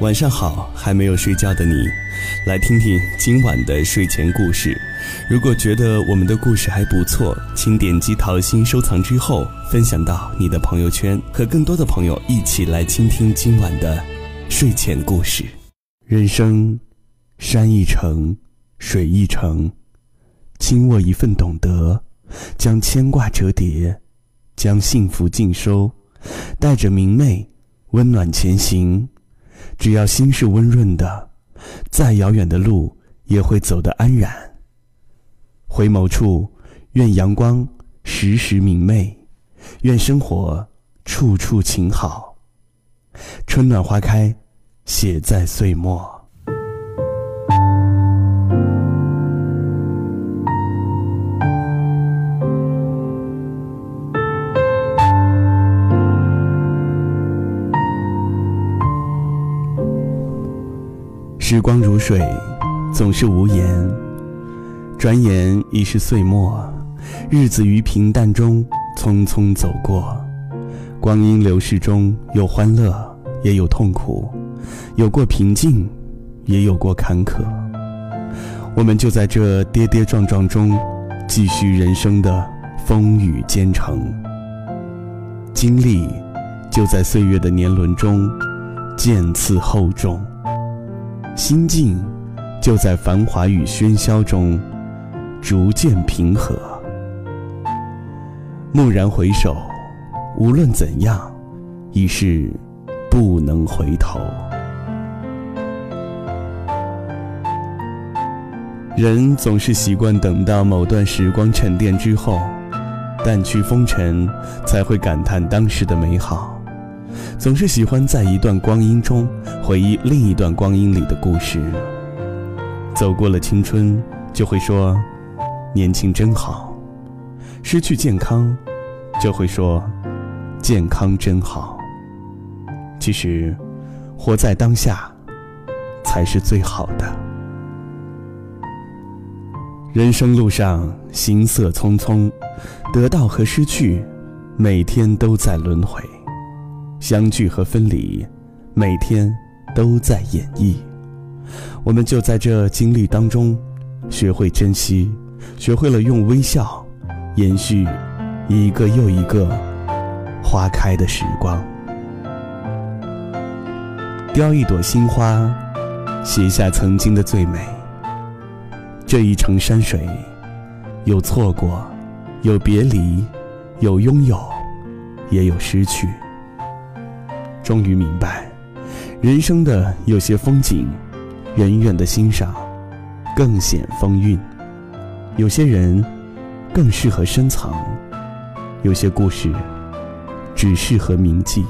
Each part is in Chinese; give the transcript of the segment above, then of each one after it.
晚上好，还没有睡觉的你，来听听今晚的睡前故事。如果觉得我们的故事还不错，请点击桃心收藏之后，分享到你的朋友圈，和更多的朋友一起来倾听今晚的睡前故事。人生，山一程，水一程，轻握一份懂得，将牵挂折叠，将幸福尽收，带着明媚，温暖前行。只要心是温润的，再遥远的路也会走得安然。回眸处，愿阳光时时明媚，愿生活处处晴好。春暖花开，写在岁末。时光如水，总是无言。转眼已是岁末，日子于平淡中匆匆走过。光阴流逝中有欢乐，也有痛苦；有过平静，也有过坎坷。我们就在这跌跌撞撞中，继续人生的风雨兼程。经历就在岁月的年轮中渐次厚重。心境就在繁华与喧嚣中逐渐平和。蓦然回首，无论怎样，已是不能回头。人总是习惯等到某段时光沉淀之后，淡去风尘，才会感叹当时的美好。总是喜欢在一段光阴中回忆另一段光阴里的故事。走过了青春，就会说年轻真好；失去健康，就会说健康真好。其实，活在当下才是最好的。人生路上行色匆匆，得到和失去，每天都在轮回。相聚和分离，每天都在演绎。我们就在这经历当中，学会珍惜，学会了用微笑延续一个又一个花开的时光。雕一朵新花，写下曾经的最美。这一程山水，有错过，有别离，有拥有，也有失去。终于明白，人生的有些风景，远远的欣赏，更显风韵；有些人，更适合深藏；有些故事，只适合铭记。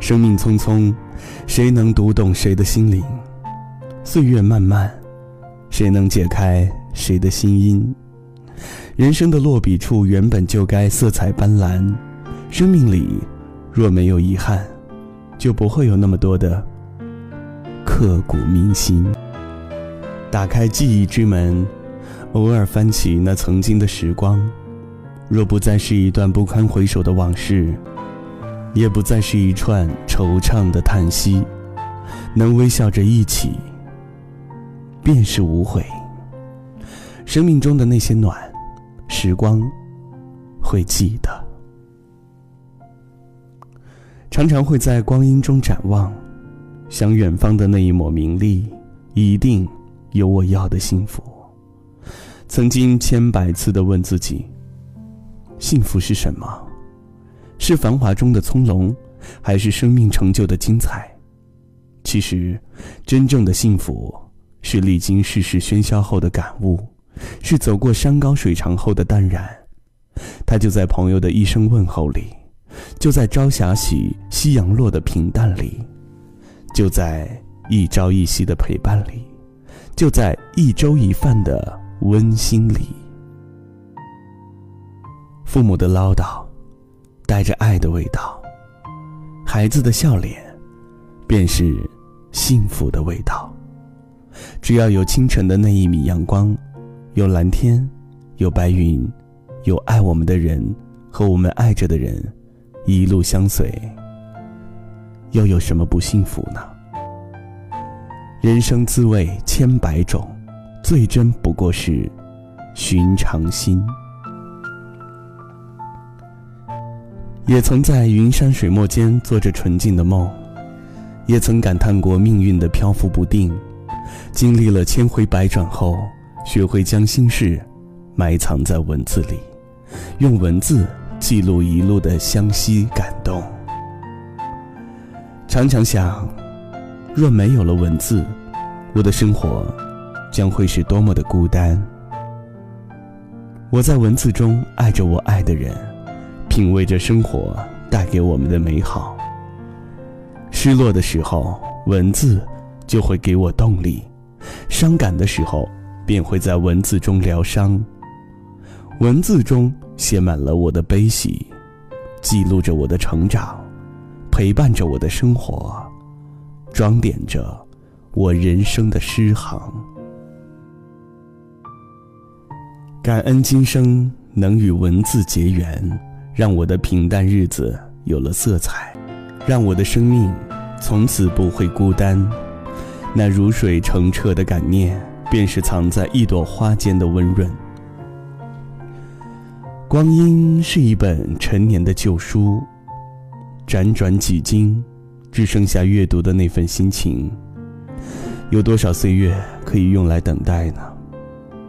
生命匆匆，谁能读懂谁的心灵？岁月漫漫，谁能解开谁的心音？人生的落笔处原本就该色彩斑斓，生命里。若没有遗憾，就不会有那么多的刻骨铭心。打开记忆之门，偶尔翻起那曾经的时光，若不再是一段不堪回首的往事，也不再是一串惆怅的叹息，能微笑着一起，便是无悔。生命中的那些暖，时光会记得。常常会在光阴中展望，想远方的那一抹明丽，一定有我要的幸福。曾经千百次的问自己：幸福是什么？是繁华中的从容，还是生命成就的精彩？其实，真正的幸福是历经世事喧嚣后的感悟，是走过山高水长后的淡然。它就在朋友的一声问候里。就在朝霞起，夕阳落的平淡里，就在一朝一夕的陪伴里，就在一粥一饭的温馨里。父母的唠叨，带着爱的味道；孩子的笑脸，便是幸福的味道。只要有清晨的那一米阳光，有蓝天，有白云，有爱我们的人和我们爱着的人。一路相随，又有什么不幸福呢？人生滋味千百种，最真不过是寻常心。也曾在云山水墨间做着纯净的梦，也曾感叹过命运的漂浮不定。经历了千回百转后，学会将心事埋藏在文字里，用文字记录一路的相惜感动。常常想，若没有了文字，我的生活将会是多么的孤单。我在文字中爱着我爱的人。品味着生活带给我们的美好。失落的时候，文字就会给我动力；伤感的时候，便会在文字中疗伤。文字中写满了我的悲喜，记录着我的成长，陪伴着我的生活，装点着我人生的诗行。感恩今生能与文字结缘。让我的平淡日子有了色彩，让我的生命从此不会孤单。那如水澄澈的感念，便是藏在一朵花间的温润。光阴是一本陈年的旧书，辗转几经，只剩下阅读的那份心情。有多少岁月可以用来等待呢？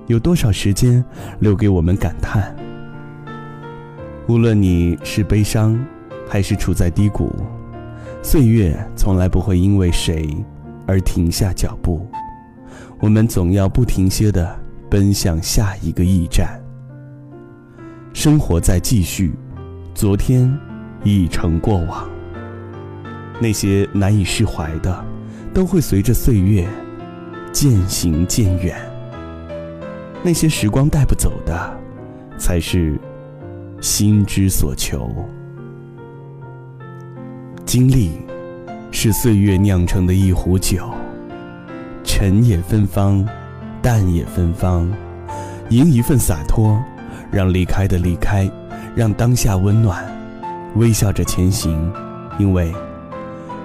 有多少时间留给我们感叹？无论你是悲伤，还是处在低谷，岁月从来不会因为谁而停下脚步。我们总要不停歇地奔向下一个驿站。生活在继续，昨天已成过往。那些难以释怀的，都会随着岁月渐行渐远。那些时光带不走的，才是。心之所求，经历是岁月酿成的一壶酒，沉也芬芳，淡也芬芳，迎一份洒脱，让离开的离开，让当下温暖，微笑着前行，因为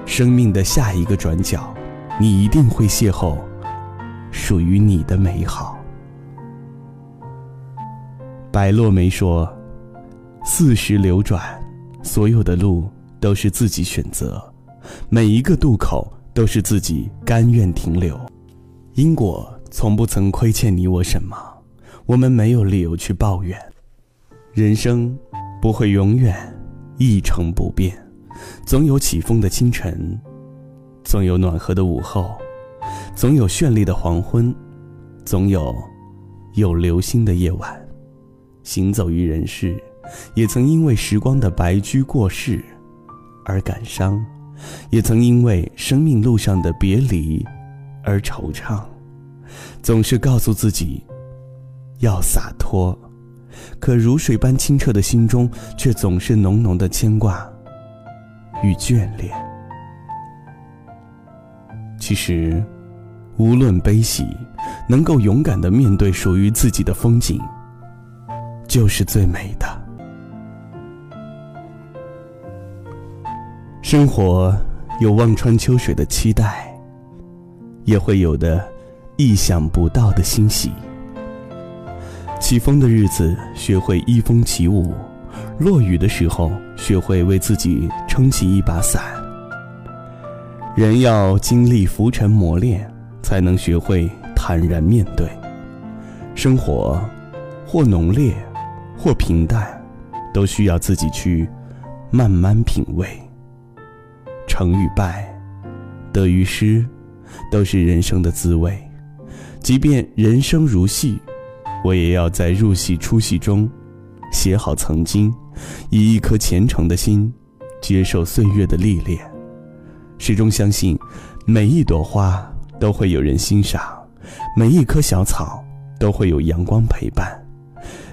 生命的下一个转角，你一定会邂逅属于你的美好。白落梅说。四时流转，所有的路都是自己选择，每一个渡口都是自己甘愿停留。因果从不曾亏欠你我什么，我们没有理由去抱怨。人生不会永远一成不变，总有起风的清晨，总有暖和的午后，总有绚丽的黄昏，总有有流星的夜晚。行走于人世。也曾因为时光的白驹过隙而感伤，也曾因为生命路上的别离而惆怅。总是告诉自己要洒脱，可如水般清澈的心中，却总是浓浓的牵挂与眷恋。其实，无论悲喜，能够勇敢的面对属于自己的风景，就是最美的。生活有望穿秋水的期待，也会有的意想不到的欣喜。起风的日子，学会依风起舞；落雨的时候，学会为自己撑起一把伞。人要经历浮沉磨练，才能学会坦然面对。生活，或浓烈，或平淡，都需要自己去慢慢品味。成与败，得与失，都是人生的滋味。即便人生如戏，我也要在入戏出戏中，写好曾经，以一颗虔诚的心，接受岁月的历练。始终相信，每一朵花都会有人欣赏，每一棵小草都会有阳光陪伴。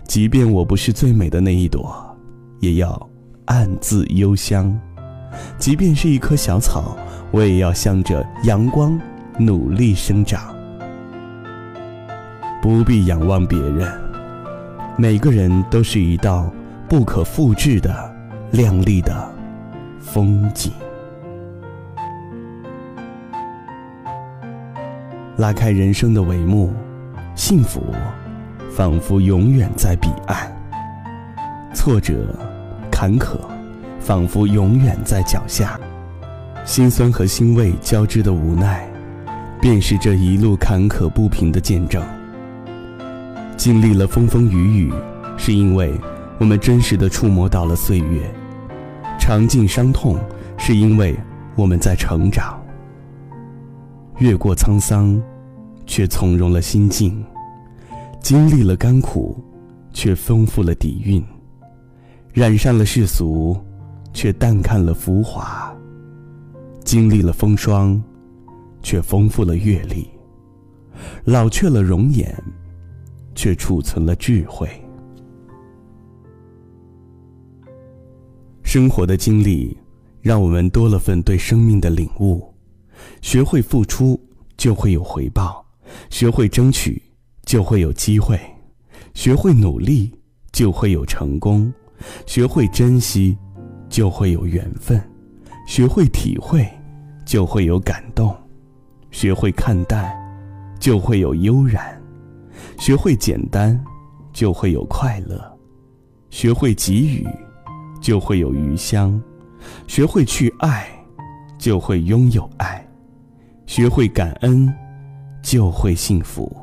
即便我不是最美的那一朵，也要暗自幽香。即便是一棵小草，我也要向着阳光努力生长。不必仰望别人。每个人都是一道不可复制的亮丽的风景。拉开人生的帷幕幸福仿佛永远在彼岸。挫折坎坷仿佛永远在脚下。辛酸和欣慰交织的无奈便是这一路坎坷不平的见证。经历了风风雨雨，是因为我们真实的触摸到了岁月；尝尽伤痛，是因为我们在成长。越过沧桑，却从容了心境；经历了甘苦，却丰富了底蕴；染上了世俗，却淡看了浮华；经历了风霜，却丰富了阅历；老去了容颜，却储存了智慧。生活的经历，让我们多了份对生命的领悟。学会付出，就会有回报；学会争取，就会有机会；学会努力，就会有成功；学会珍惜，就会有缘分；学会体会，就会有感动；学会看淡，就会有悠然；学会简单，就会有快乐；学会给予，就会有余香；学会去爱，就会拥有爱。学会感恩，就会幸福。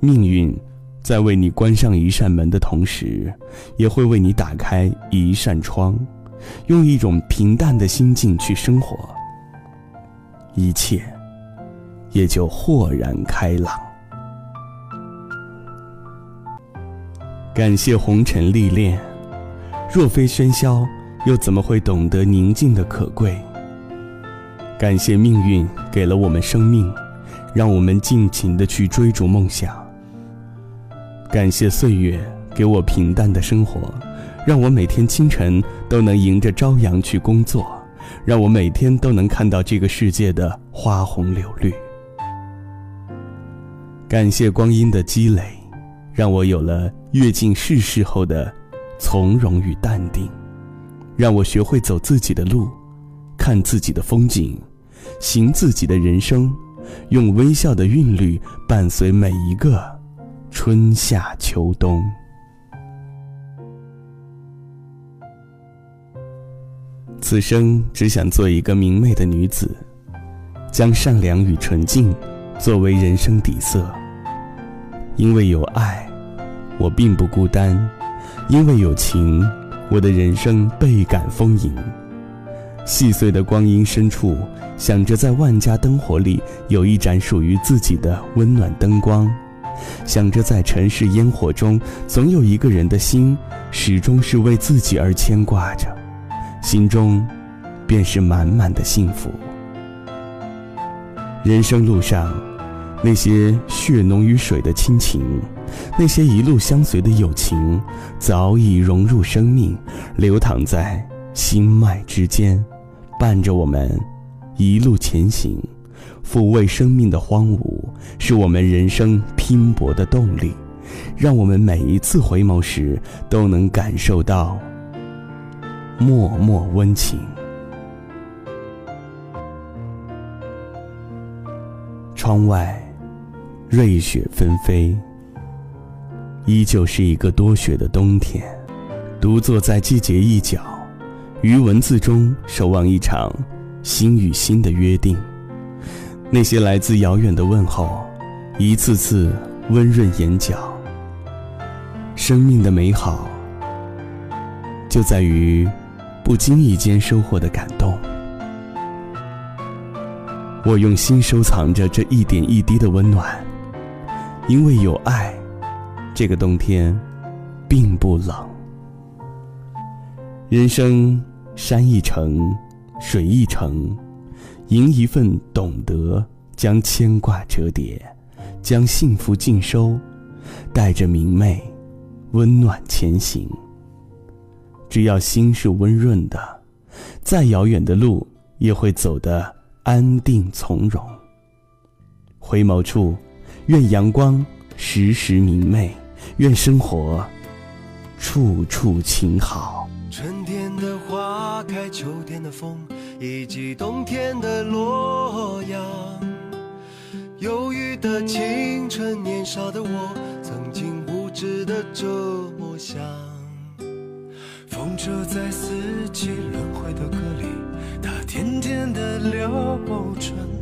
命运在为你关上一扇门的同时，也会为你打开一扇窗。用一种平淡的心境去生活，一切也就豁然开朗。感谢红尘历练，若非喧嚣，又怎么会懂得宁静的可贵？感谢命运给了我们生命，让我们尽情的去追逐梦想。感谢岁月给我平淡的生活，让我每天清晨都能迎着朝阳去工作，让我每天都能看到这个世界的花红柳绿。感谢光阴的积累，让我有了阅尽世事后的从容与淡定，让我学会走自己的路，看自己的风景。行自己的人生，用微笑的韵律伴随每一个春夏秋冬。此生只想做一个明媚的女子，将善良与纯净作为人生底色。因为有爱，我并不孤单；因为有情，我的人生倍感丰盈。细碎的光阴深处。想着在万家灯火里有一盏属于自己的温暖灯光，想着在尘世烟火中总有一个人的心始终是为自己而牵挂着，心中便是满满的幸福。人生路上，那些血浓于水的亲情，那些一路相随的友情，早已融入生命，流淌在心脉之间，伴着我们。一路前行，抚慰生命的荒芜，是我们人生拼搏的动力。让我们每一次回眸时，都能感受到默默温情。窗外，瑞雪纷飞，依旧是一个多雪的冬天。独坐在季节一角，于文字中守望一场。心与心的约定，那些来自遥远的问候，一次次温润眼角。生命的美好，就在于不经意间收获的感动。我用心收藏着这一点一滴的温暖，因为有爱，这个冬天并不冷。人生山一程。水一程，迎一份懂得，将牵挂折叠，将幸福尽收，带着明媚，温暖前行。只要心是温润的，再遥远的路也会走得安定从容。回眸处，愿阳光时时明媚，愿生活处处晴好。春天的花开，秋天的风，以及冬天的洛阳。忧郁的青春，年少的我，曾经无知的这么想。风车在四季轮回的歌里，它甜甜的流转。